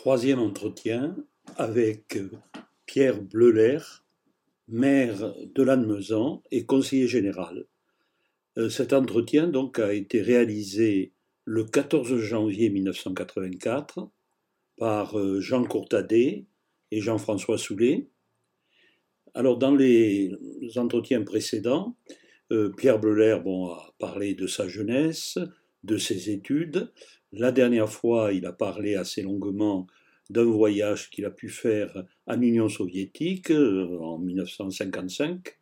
troisième entretien avec Pierre Bleuler, maire de Lannemezan et conseiller général. Euh, cet entretien donc a été réalisé le 14 janvier 1984 par euh, Jean Courtadet et Jean-François Soulet. Alors dans les entretiens précédents, euh, Pierre Bleuler bon, a parlé de sa jeunesse, de ses études. La dernière fois, il a parlé assez longuement d'un voyage qu'il a pu faire en Union soviétique euh, en 1955.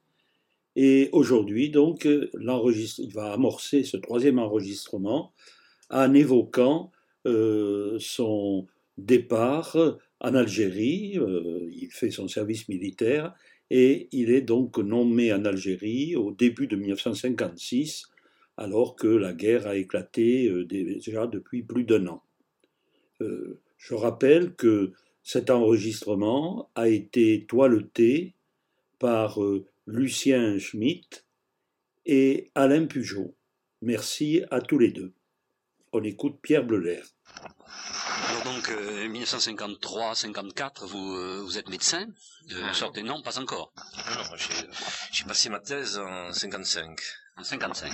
Et aujourd'hui, donc, il va amorcer ce troisième enregistrement en évoquant euh, son départ en Algérie. Euh, il fait son service militaire et il est donc nommé en Algérie au début de 1956, alors que la guerre a éclaté déjà depuis plus d'un an. Je rappelle que cet enregistrement a été toileté par euh, Lucien Schmitt et Alain Pujot. Merci à tous les deux. On écoute Pierre Bleuler. Alors donc, 1953-54, euh, vous, euh, vous êtes médecin de sorte Non, pas encore. Non, j'ai passé ma thèse en 55. En 55.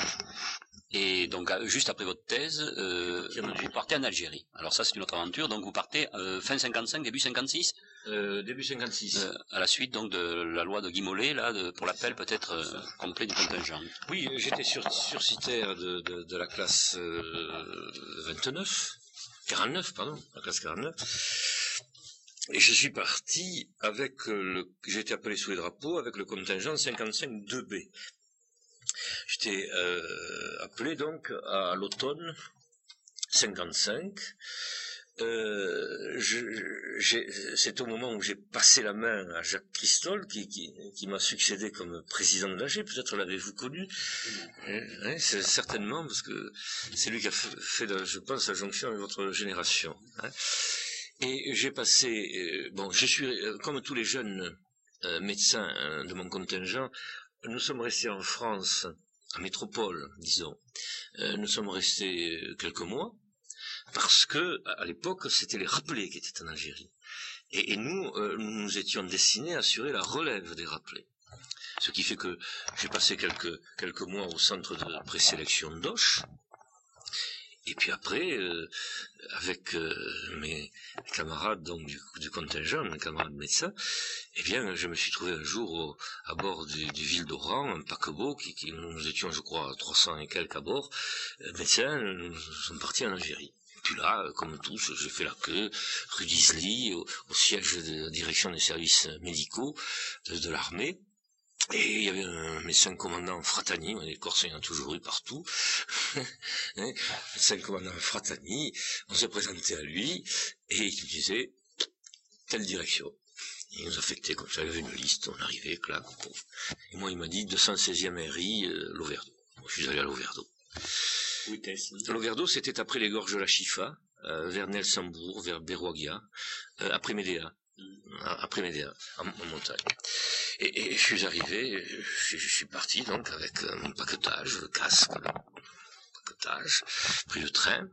Et donc, juste après votre thèse, euh, vous partez en Algérie. Alors ça, c'est une autre aventure. Donc, vous partez euh, fin 55, début 56 euh, Début 56. Euh, à la suite donc de la loi de Guy Mollet, là, de, pour l'appel peut-être euh, complet du contingent. Oui, j'étais sur, sursitaire de, de, de, la classe 29, 49, pardon, la classe 49. Et je suis parti avec le, j'ai été appelé sous les drapeaux avec le contingent 55 2B. J'étais euh, appelé donc à l'automne 55. Euh, c'est au moment où j'ai passé la main à Jacques Christol, qui, qui, m'a succédé comme président de l'AG. Peut-être l'avez-vous connu hein, C'est certainement parce que c'est lui qui a fait, je pense, la jonction avec votre génération. Hein. Et j'ai passé, euh, bon, je suis comme tous les jeunes médecins de mon contingent, nous sommes restés en France, en métropole, disons. Euh, nous sommes restés euh, quelques mois parce que à l'époque c'était les rappelés qui étaient en Algérie. Et, nous, euh, nous étions destinés à assurer la relève des rappelés. Ce qui fait que j'ai passé quelques, quelques mois au centre de présélection d'Oche, et puis après, euh, avec euh, mes camarades donc du, du, contingent, mes camarades médecins, eh bien, je me suis trouvé un jour à bord du, du Ville d'Oran, un paquebot, qui, qui, nous étions, je crois, 300 et quelques à bord, euh, médecins, nous sommes partis en Algérie. Et puis là, comme tous, j'ai fait la queue, rue d'Isly, au, siège de la direction des services médicaux de, de l'armée. Et il y avait un médecin commandant Fratani, les Corses, il y en a toujours eu partout. hein, médecin commandant Fratani, on s'est présenté à lui, et il nous disait, telle direction. Il nous affectait comme ça, il y avait une liste, on arrivait, clac, Et moi, il m'a dit 216e RI, euh, Lauverdo. je suis allé à Lauverdo. Lauverdo, c'était après les gorges de la Chifa, euh, vers Nelsambourg, vers Berroagia, euh, après Médéa. Mm. Après Médéa, en montagne. Et, je suis arrivé, je, suis parti donc avec mon paquetage, le casque, paquetage, pris le train.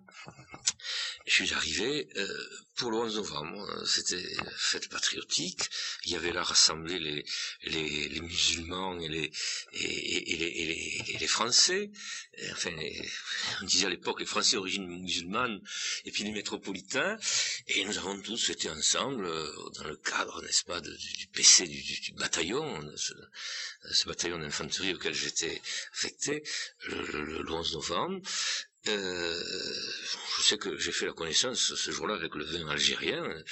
je suis arrivé euh, pour le 11 novembre, c'était fête patriotique. Il y avait là rassemblé les, les, musulmans et les, et, et, les, et les, Français. enfin, on disait à l'époque les Français d'origine musulmane et puis les métropolitains. Et nous avons tous été ensemble euh, dans le cadre, n'est-ce pas, du PC du, bataillon, ce, bataillon d'infanterie auquel j'étais affecté le 11 novembre. Euh, je sais que j'ai fait la connaissance ce jour-là avec le vin algérien. Euh,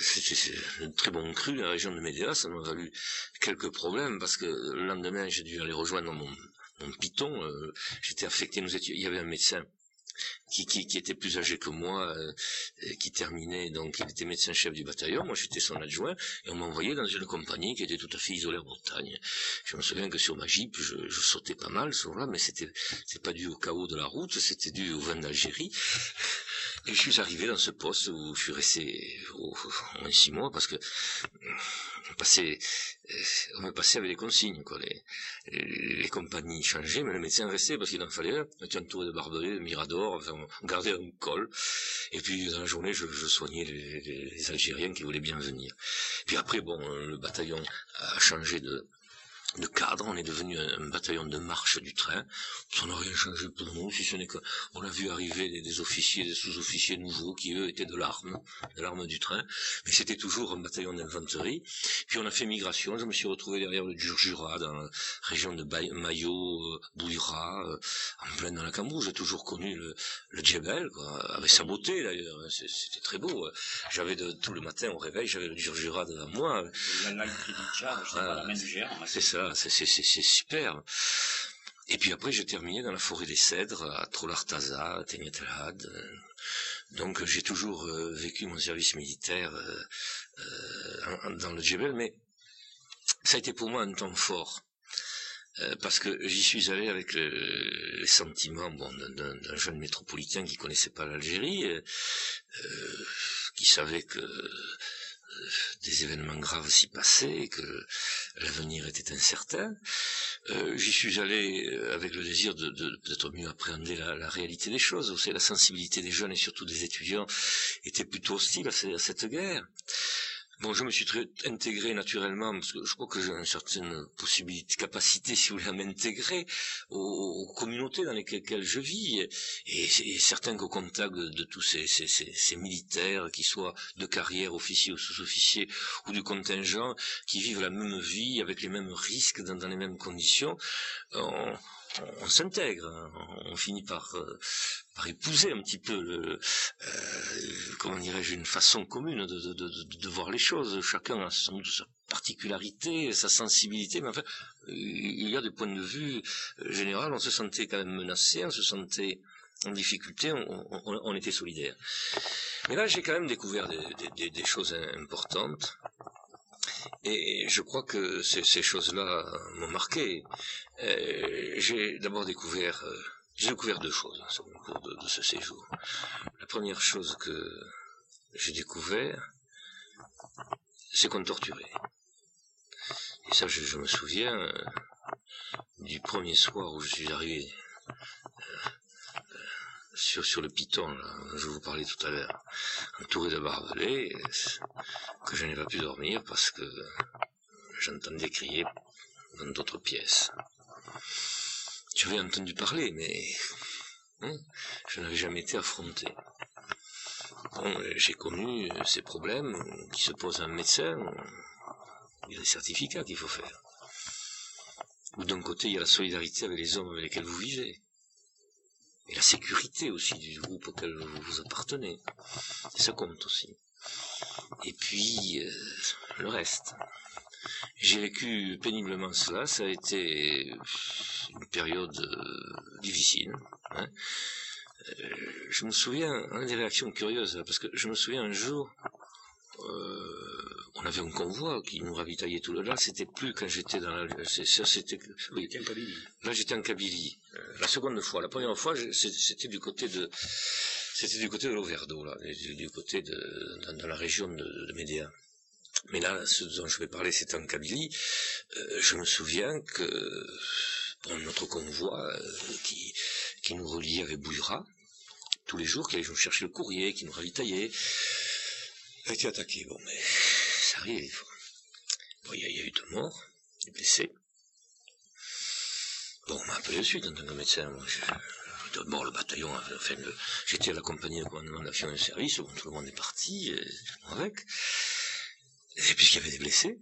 c'était un très bon cru, la région de Médéa. Ça m'a valu quelques problèmes parce que le lendemain, j'ai dû aller rejoindre mon, piton. Euh, j'étais affecté. Il y avait un médecin qui, qui, qui, était plus âgé que moi, euh, qui terminait, donc il était médecin-chef du bataillon, moi j'étais son adjoint, et on m'a envoyé dans une compagnie qui était tout à fait isolée en Bretagne. Je me souviens que sur ma jeep, je, je sautais pas mal ce jour-là, mais c'était c'est pas dû au chaos de la route, c'était dû au vin d'Algérie. Et je suis arrivé dans ce poste où je suis resté au, moins six mois parce que on passait, on me passait avec les consignes, quoi. Les, les, compagnies changeaient, mais le médecin restait parce qu'il en fallait un. On était entouré de barbelés, de miradors, enfin, on gardait un col. Et puis, dans la journée, je, je soignais les, les, Algériens qui voulaient bien venir. Puis après, bon, le bataillon a changé de, de cadre, on est devenu un, bataillon de marche du train. Ça n'a rien changé pour nous, si ce n'est qu'on a vu arriver des, officiers, des sous-officiers nouveaux qui eux étaient de l'arme, de l'arme du train. Mais c'était toujours un bataillon d'infanterie. Puis on a fait migration. Je me suis retrouvé derrière le Djurjura, dans la région de Mayo, euh, Bouira, euh, en plein dans la Cambou. J'ai toujours connu le, le Djebel, quoi, avec sa beauté d'ailleurs. Hein. C'était très beau. J'avais de, tout le matin au réveil, j'avais le Djurjura devant moi. C'est ça c'est super. Et puis après, j'ai terminé dans la forêt des Cèdres, à Trolartaza, à Tegnetelhad. Donc j'ai toujours euh, vécu mon service militaire euh, euh, dans le Djebel, mais ça a été pour moi un temps fort. parce que j'y suis allé avec les sentiments d'un jeune métropolitain qui connaissait pas l'Algérie, qui savait que des événements graves s'y passaient, que l'avenir était incertain. Euh, j'y suis allé euh, avec le désir de, peut-être mieux appréhender la, réalité des choses. Aussi, la sensibilité des jeunes et surtout des étudiants était plutôt hostile à cette guerre. Bon, je me suis intégré naturellement, parce que je crois que j'ai une certaine possibilité, capacité, si vous voulez, à m'intégrer aux, communautés dans lesquelles je vis. Et, c'est certain qu'au contact de, tous ces, militaires, qui soient de carrière, officiers ou sous-officiers, ou du contingent, qui vivent la même vie, avec les mêmes risques, dans, les mêmes conditions, on, on s'intègre, hein. on finit par, euh, par épouser un petit peu le, euh, comment dirais-je, une façon commune de, de, de, de, voir les choses. Chacun a doute sa particularité, sa sensibilité, mais enfin, il y a des points de vue euh, général, on se sentait quand même menacé, on se sentait en difficulté, on, on, on était solidaire. Mais là, j'ai quand même découvert des, des, des choses importantes. Et je crois que ces, choses-là m'ont marqué. Euh, j'ai d'abord découvert, euh, j'ai découvert deux choses hein, au cours de, ce séjour. La première chose que j'ai découvert, c'est qu'on torturait. Et ça, je, me souviens euh, du premier soir où je suis arrivé sur, sur le piton, là, je vous parlais tout à l'heure, entouré de barbelés, que je n'ai pas pu dormir parce que j'entendais crier dans d'autres pièces. J'avais entendu parler, mais hein, je n'avais jamais été affronté. j'ai connu ces problèmes qui se posent à un médecin. Il y a des certificats qu'il faut faire. Ou d'un côté, il y a la solidarité avec les hommes avec lesquels vous vivez et la sécurité aussi du groupe auquel vous appartenez. Ça compte aussi. Et puis, euh, le reste. J'ai vécu péniblement cela, ça a été une période euh, difficile. Hein. Euh, je me souviens, a des réactions curieuses, parce que je me souviens un jour, on avait un convoi qui nous ravitaillait tout le là c'était plus quand j'étais dans la ça c'était oui. Là j'étais en Kabylie. Euh, la seconde fois. La première fois c'était du côté de c'était du côté de l'Auverdo là du, côté de dans, la région de, de Médéa. Mais là ce dont je vais parler c'était en Kabylie. Euh, je me souviens que pour notre convoi euh, qui qui nous reliait avec Bouira tous les jours qui allait chercher le courrier qui nous ravitaillait a été attaqué. Bon mais il y, a eu deux morts, des blessés. Bon, on m'a appelé de suite en tant que médecin. D'abord, le bataillon, j'étais à la compagnie de commandement d'action et service, tout le monde est parti, et, avec. Et puisqu'il y avait des blessés,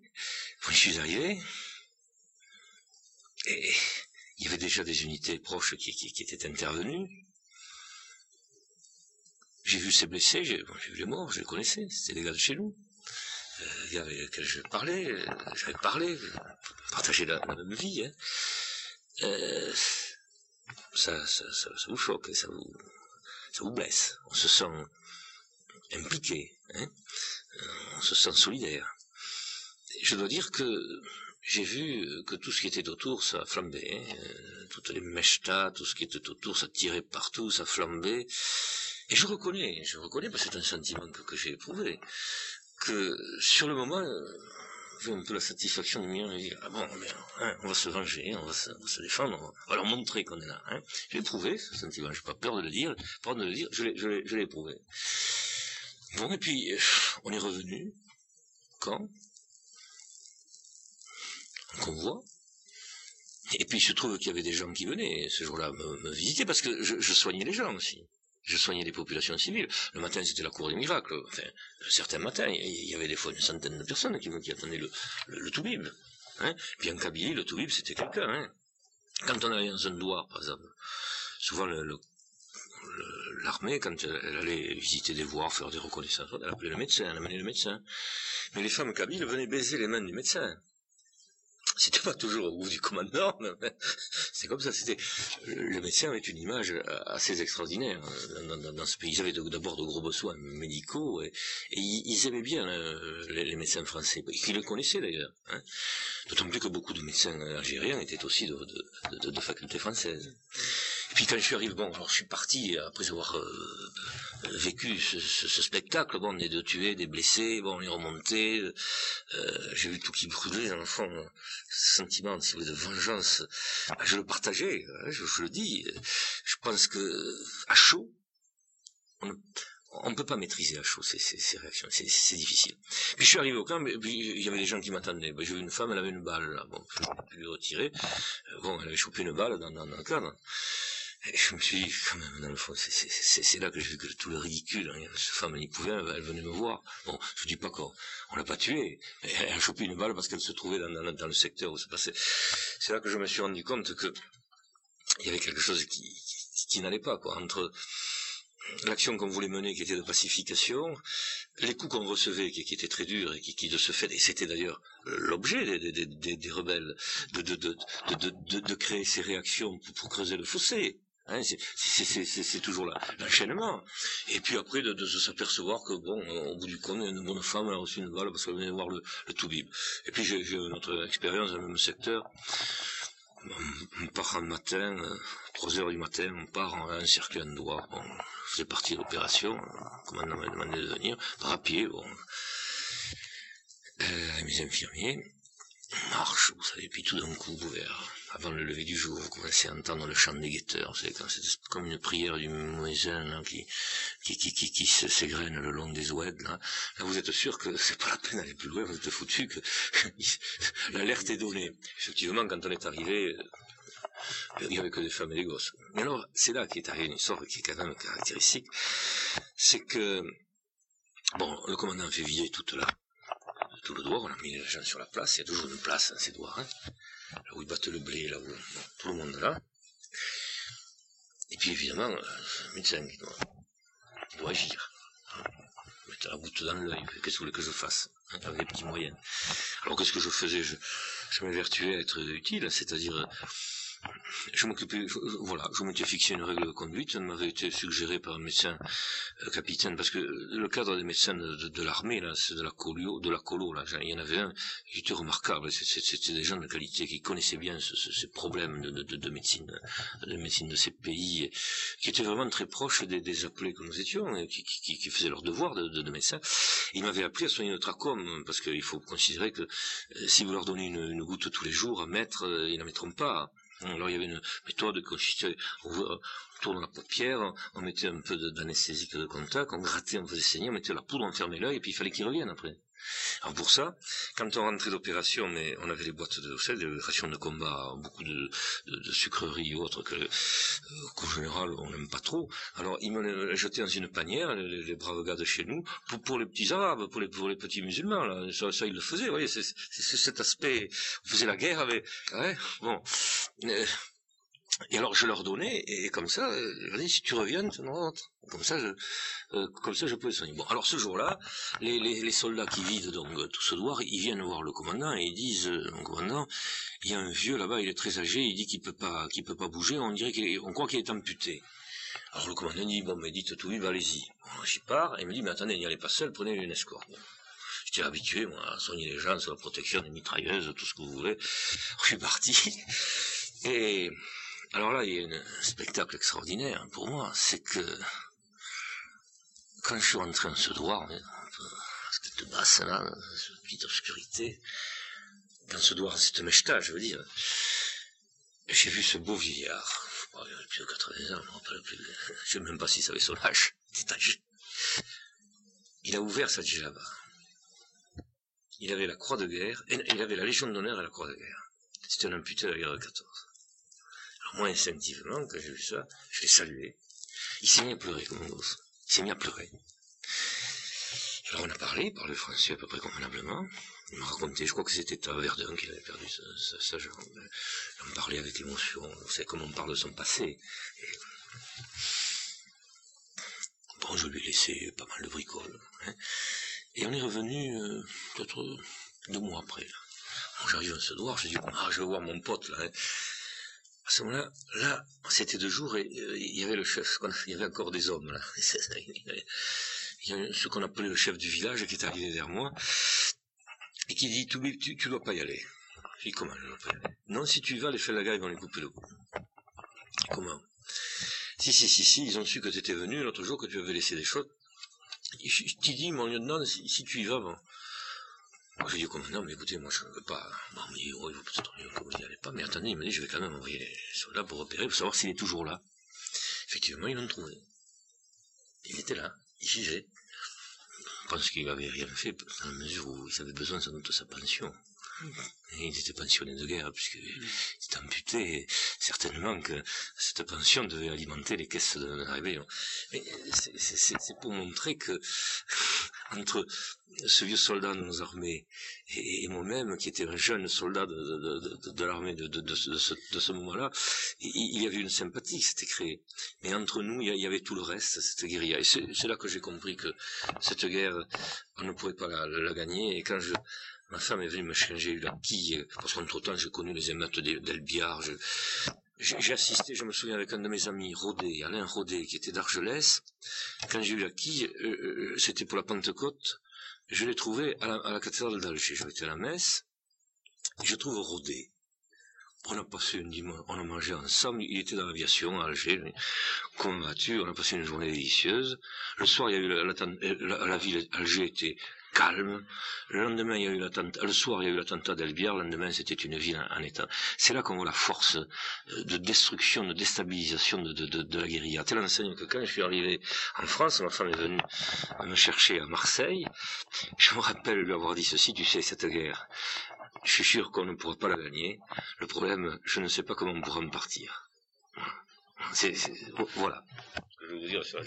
je suis arrivé, et il y avait déjà des unités proches qui, qui, étaient intervenues. J'ai vu ces blessés, j'ai vu les morts, je les connaissais, c'était des gars de chez nous euh, avec lequel je parlais, euh, j'avais parlé, partagé la, même vie. Hein. Euh, ça, ça, vous choque, ça vous, ça vous blesse. On se sent impliqué, hein. on se sent solidaire. je dois dire que j'ai vu que tout ce qui était autour, ça flambait. Hein. Toutes les mechtas, tout ce qui était autour, ça tirait partout, ça flambait. Et je reconnais, je reconnais, parce que c'est un sentiment que, j'ai éprouvé, que sur le moment, euh, j'ai un peu la satisfaction de me dire, ah bon, hein, on va se venger, on va se, défendre, on va leur montrer qu'on est là. Hein. J'ai éprouvé ce sentiment, j'ai pas peur de le dire, peur de le dire, je l'ai éprouvé. Bon, et puis, on est revenu, quand On convoi, et puis il se trouve qu'il y avait des gens qui venaient ce jour-là me, visiter parce que je, soignais les gens aussi. Je soignais les populations civiles. Le matin, c'était la cour des miracles. Enfin, certains matins, il y avait des fois une centaine de personnes qui, attendaient le, le, Toubib. Hein. Puis en Kabylie, le Toubib, c'était quelqu'un. Hein. Quand on allait dans un douar, par exemple, souvent l'armée, quand elle allait visiter des voirs, faire des reconnaissances, elle appelait le médecin, elle amenait le médecin. Mais les femmes kabyles venaient baiser les mains du médecin. C'était pas toujours au goût du commandant, mais c'est comme ça. C'était le médecin avait une image assez extraordinaire hein, dans, ce pays. Ils avaient d'abord de gros besoins médicaux et, ils, aimaient bien euh, les, médecins français, ils le connaissaient d'ailleurs. Hein. D'autant plus que beaucoup de médecins algériens étaient aussi de, de facultés françaises. Et puis quand je suis arrivé, bon, je suis parti après avoir euh, vécu ce, spectacle, bon, des deux tués, des blessés, bon, on est remonté, euh, j'ai vu tout qui brûlait dans le fond, ce sentiment si vous de vengeance, ah, je le partageais, hein, je, le dis, je pense que à chaud, on ne peut pas maîtriser à chaud ces, réactions, c'est difficile. Puis je suis arrivé au camp, puis il y avait des gens qui m'attendaient. Ben, j'ai vu une femme, elle avait une balle, là. bon, je pu lui retirer. Euh, bon, elle avait chopé une balle dans, dans, dans le cadre. Et je me suis dit, quand même, dans le fond, c'est là que j'ai vu tout le ridicule, hein. cette femme, elle y pouvait, elle venait me voir. Bon, je dis pas qu'on on l'a pas tuée. Elle a chopé une balle parce qu'elle se trouvait dans, dans, le secteur où se passait. C'est là que je me suis rendu compte que il y avait quelque chose qui, qui, qui n'allait pas, quoi, entre l'action qu'on voulait mener, qui était de pacification, les coups qu'on recevait, qui, qui, étaient très durs et qui, qui de ce fait, et c'était d'ailleurs l'objet des, des, des, des, rebelles, de, de, de, de, créer ces réactions pour, pour creuser le fossé. Hein, c'est toujours l'enchaînement. Et puis après, de, s'apercevoir que, bon, au bout du compte, une bonne femme a reçu une balle parce qu'elle venait voir le, le Toubib. Et puis j'ai une autre expérience dans le même secteur. On part un matin, 3 heures du matin, on part en circuit en doigt. Bon, je faisais partie de l'opération, le commandant m'a demandé de venir, par pied, bon. Euh, mes infirmiers, marche, vous savez, puis tout d'un coup, vers avant le lever du jour, vous commencez à entendre le chant des guetteurs, c'est comme une prière du muezzin qui, qui, qui, qui, s'égrène le long des oueds. Là. vous êtes sûr que c'est pas la peine d'aller plus loin, vous êtes foutu que l'alerte est donnée. Effectivement, quand on est arrivé, il n'y avait que des femmes et des gosses. Mais alors, c'est là qu'est arrivé une histoire qui est quand même caractéristique, c'est que, bon, le commandant fait vider toute la, tout le doigt, on a mis les gens sur la place, il y a toujours une place dans ces doigts, hein là où ils battent le blé, là où tout le monde est là. Et puis évidemment, le euh, médecin qui doit, agir. Mettre la goutte dans l'œil, qu'est-ce que vous voulez que je fasse hein, Avec des petits moyens. Alors qu'est-ce que je faisais? Je, je m'évertuais à être utile, c'est-à-dire je m'occupais, voilà, je m'étais fixé une règle de conduite, elle m'avait été suggérée par un médecin euh, capitaine, parce que le cadre des médecins de, l'armée, là, c'est de la colo, de la colo, là, il y en avait un qui était remarquable, c'était des gens de qualité qui connaissaient bien ces problèmes de, médecine, de médecine de ces pays, qui étaient vraiment très proches des, appelés que nous étions, qui, faisaient leur devoir de, de, médecin. Il m'avait appris à soigner le trachome, parce qu'il faut considérer que euh, si vous leur donnez une, une, goutte tous les jours à mettre, euh, ils n'en mettront pas. Alors il y avait une méthode qui consistait, on, tourne la paupière, on mettait un peu d'anesthésique de contact, on grattait, on faisait saigner, on mettait la poudre, on fermait l'œil, et puis il fallait qu'il revienne après. Alors pour ça, quand on rentrait d'opération, mais on avait les boîtes de sel, des rations de combat, beaucoup de, de, sucreries ou autres que, euh, qu'en général on n'aime pas trop. Alors ils me jetaient dans une panière, les, braves gars de chez nous, pour, les petits arabes, pour les, pour les petits musulmans, ça, ils le faisaient, vous voyez, c'est, cet aspect, on faisait la guerre avec, ouais, bon. Euh, et alors je leur donnais, et comme ça, dis, si tu reviens, tu rentres. Comme ça, je, euh, comme ça, je pouvais soigner. Bon, alors ce jour-là, les, les, les, soldats qui vident donc tout ce douar, ils viennent voir le commandant et ils disent, euh, mon commandant, il y a un vieux là-bas, il est très âgé, il dit qu'il peut pas, qu'il peut pas bouger, on dirait qu'il on croit qu'il est amputé. Alors le commandant dit, bon, mais dites tout, va allez-y. Bon, J'y pars, et il me dit, mais attendez, n'y allez pas seul, prenez une escorte. J'étais habitué, moi, à soigner les gens sur la protection des mitrailleuses, tout ce que vous voulez. Je suis parti. Et alors là, il y a un spectacle extraordinaire pour moi, c'est que quand je suis rentré en ce droit, cette basse là, cette petite obscurité, dans ce doigt, cette mèche je veux dire, j'ai vu ce beau vieillard. Oh, il avait plus de 80 ans, je. Je sais même pas s'il savait son âge. Il a ouvert sa djellaba. Il avait la croix de guerre, et il avait la Légion d'honneur et la croix de guerre. C'était un amputé de la guerre de 14. Moi, instinctivement, quand j'ai vu ça, je l'ai salué. Il s'est mis à pleurer comme un gosse. Il s'est mis à pleurer. Alors on a parlé, il parlait français à peu près convenablement. Il m'a raconté, je crois que c'était à Verdun qu'il avait perdu sa, sa, jambe. On parlait avec émotion, on sait comment on parle de son passé. Bon, je lui ai laissé pas mal de bricoles. Hein. Et on est revenu euh, peut-être deux mois après. J'arrive à ce doigt, je dis, ah, je vais voir mon pote là. Hein. À ce moment-là, là, c'était deux jours et euh, il y avait le chef, il y avait encore des hommes là. il y a ce qu'on appelait le chef du village qui est arrivé vers moi et qui dit, tu, tu, tu dois pas y aller. Je dis, comment je dois pas y aller? Non, si tu y vas, les Felaga, ils vont les couper le cou. Comment? Si, si, si, si, ils ont su que tu étais venu l'autre jour, que tu avais laissé des choses. Je t'ai dit, mon lieutenant, si, si tu y vas, bon. Moi, je dis comme non, mais écoutez, moi, je ne veux pas. Bon, mais oh, il vaut peut-être mieux que vous n'y allez pas. Mais attendez, il m'a dit, je vais quand même envoyer les soldats pour repérer, pour savoir s'il est toujours là. Effectivement, ils l'ont trouvé. Il était là il gisait. Je pense qu'il n'avait rien fait, dans la mesure où il avait besoin sans doute de sa pension. Et il était pensionné de guerre, puisqu'il était amputé, certainement que cette pension devait alimenter les caisses de la rébellion. Mais c'est pour montrer que, entre ce vieux soldat de nos armées et, moi-même, qui était un jeune soldat de, l'armée de, ce, moment-là, il, y avait une sympathie qui s'était créée. Mais entre nous, il y avait tout le reste, cette guérilla. Et c'est là que j'ai compris que cette guerre, on ne pouvait pas la, gagner. Et quand Ma femme est venue me changer la quille, parce qu'entre-temps, j'ai connu les émeutes d'Elbiard. J'ai assisté, je me souviens, avec un de mes amis, Rodet, Alain Rodet, qui était d'Argelès. Quand j'ai eu la quille, euh, euh, c'était pour la Pentecôte, je l'ai trouvé à la, cathédrale d'Alger. J'avais été à la messe, et je trouve Rodet. On a passé une dimanche, on a mangé ensemble, il était dans l'aviation à Alger, combattu, on a passé une journée délicieuse. Le soir, il y a eu la, la, la ville Alger était calme. Le lendemain, il y a eu l'attentat, le soir, il y a eu l'attentat d'Albière, le lendemain, c'était une ville en, état. C'est là qu'on voit la force euh, de destruction, de déstabilisation de, la guérilla. Telle enseigne que quand je suis arrivé en France, ma femme est venue me chercher à Marseille. Je me rappelle lui avoir dit ceci, tu sais, cette guerre, je suis sûr qu'on ne pourra pas la gagner. Le problème, je ne sais pas comment on pourra en partir. Voilà. Je vous dire sur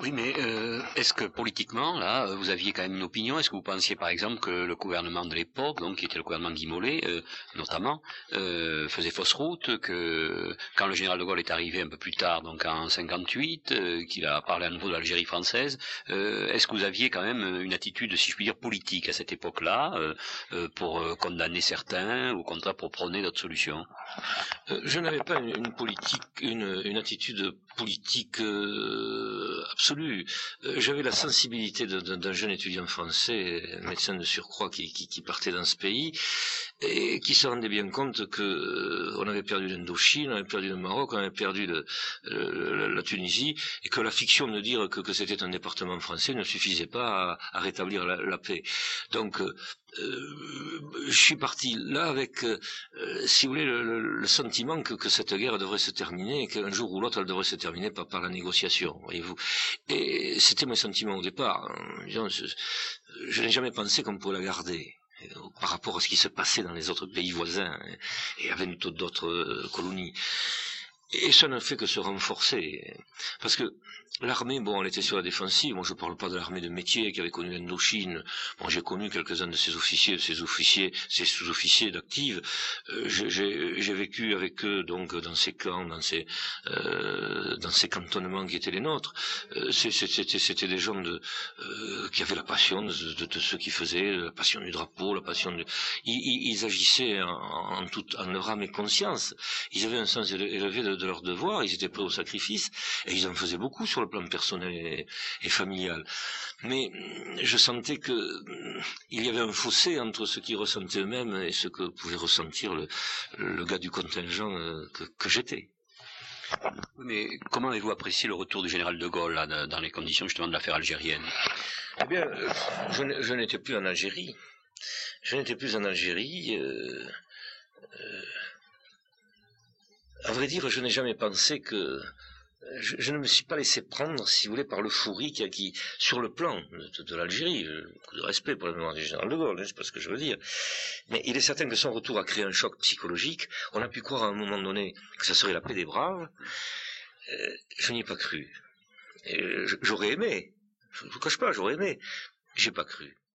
oui, mais euh, est-ce que politiquement, là, vous aviez quand même une opinion? Est-ce que vous pensiez, par exemple, que le gouvernement de l'époque, donc qui était le gouvernement Guy Mollet, euh, notamment, euh, faisait fausse route Que quand le général de Gaulle est arrivé un peu plus tard, donc en 58, euh, qu'il a parlé à nouveau de l'Algérie française, euh, est-ce que vous aviez quand même une attitude, si je puis dire, politique à cette époque-là, pour condamner certains, ou au contraire pour prôner d'autres solutions? Je n'avais pas une, une politique, une, une attitude politique absolue euh, j'avais la sensibilité d'un jeune étudiant français, médecin de surcroît, qui, partait dans ce pays, et qui se rendait bien compte que euh, on avait perdu l'Indochine, on avait perdu le Maroc, on avait perdu la Tunisie, et que la fiction de dire que, c'était un département français ne suffisait pas à, rétablir la, paix. Donc, euh, je suis parti là avec, si vous voulez, le, sentiment que, cette guerre devrait se terminer et qu'un jour ou l'autre elle devrait se terminer par, la négociation, voyez-vous. Et c'était mon sentiment au départ. Je, je n'ai jamais pensé qu'on pouvait la garder par rapport à ce qui se passait dans les autres pays voisins et avec d'autres euh, colonies. Et ça ne fait que se renforcer. Parce que L'armée, bon, elle était sur la défensive. Moi, je parle pas de l'armée de métier qui avait connu l'Indochine. Bon, j'ai connu quelques-uns de ces officiers, ces officiers, ces sous-officiers d'active. Euh, j'ai vécu avec eux, donc, dans ces camps, dans ces, euh, dans ces cantonnements qui étaient les nôtres. Euh, C'était des gens de, qui avaient la passion de, de, de, ce qu'ils faisaient, la passion du drapeau, la passion de... Ils, agissaient en, en, toute, en leur âme et conscience. Ils avaient un sens élevé de, de leur devoir. Ils étaient prêts au sacrifice et ils en faisaient beaucoup sur le plan personnel et, familial. Mais je sentais que il y avait un fossé entre ce qu'ils ressentaient eux-mêmes et ce que pouvait ressentir le, le gars du contingent euh, que, que j'étais. Mais comment avez-vous apprécié le retour du général de Gaulle là, dans les conditions justement de l'affaire algérienne? Eh bien, euh, je n'étais plus en Algérie. Je n'étais plus en Algérie. Euh, euh, à vrai dire, je n'ai jamais pensé que je, ne me suis pas laissé prendre, si vous voulez, par l'euphorie qui, qui, sur le plan de, l'Algérie, beaucoup de respect pour la mémoire du général de Gaulle, hein, c'est pas ce que je veux dire. Mais il est certain que son retour a créé un choc psychologique. On a pu croire à un moment donné que ça serait la paix des braves. Euh, je n'y ai pas cru. J'aurais aimé. Je ne vous cache pas, j'aurais aimé. J'ai pas cru.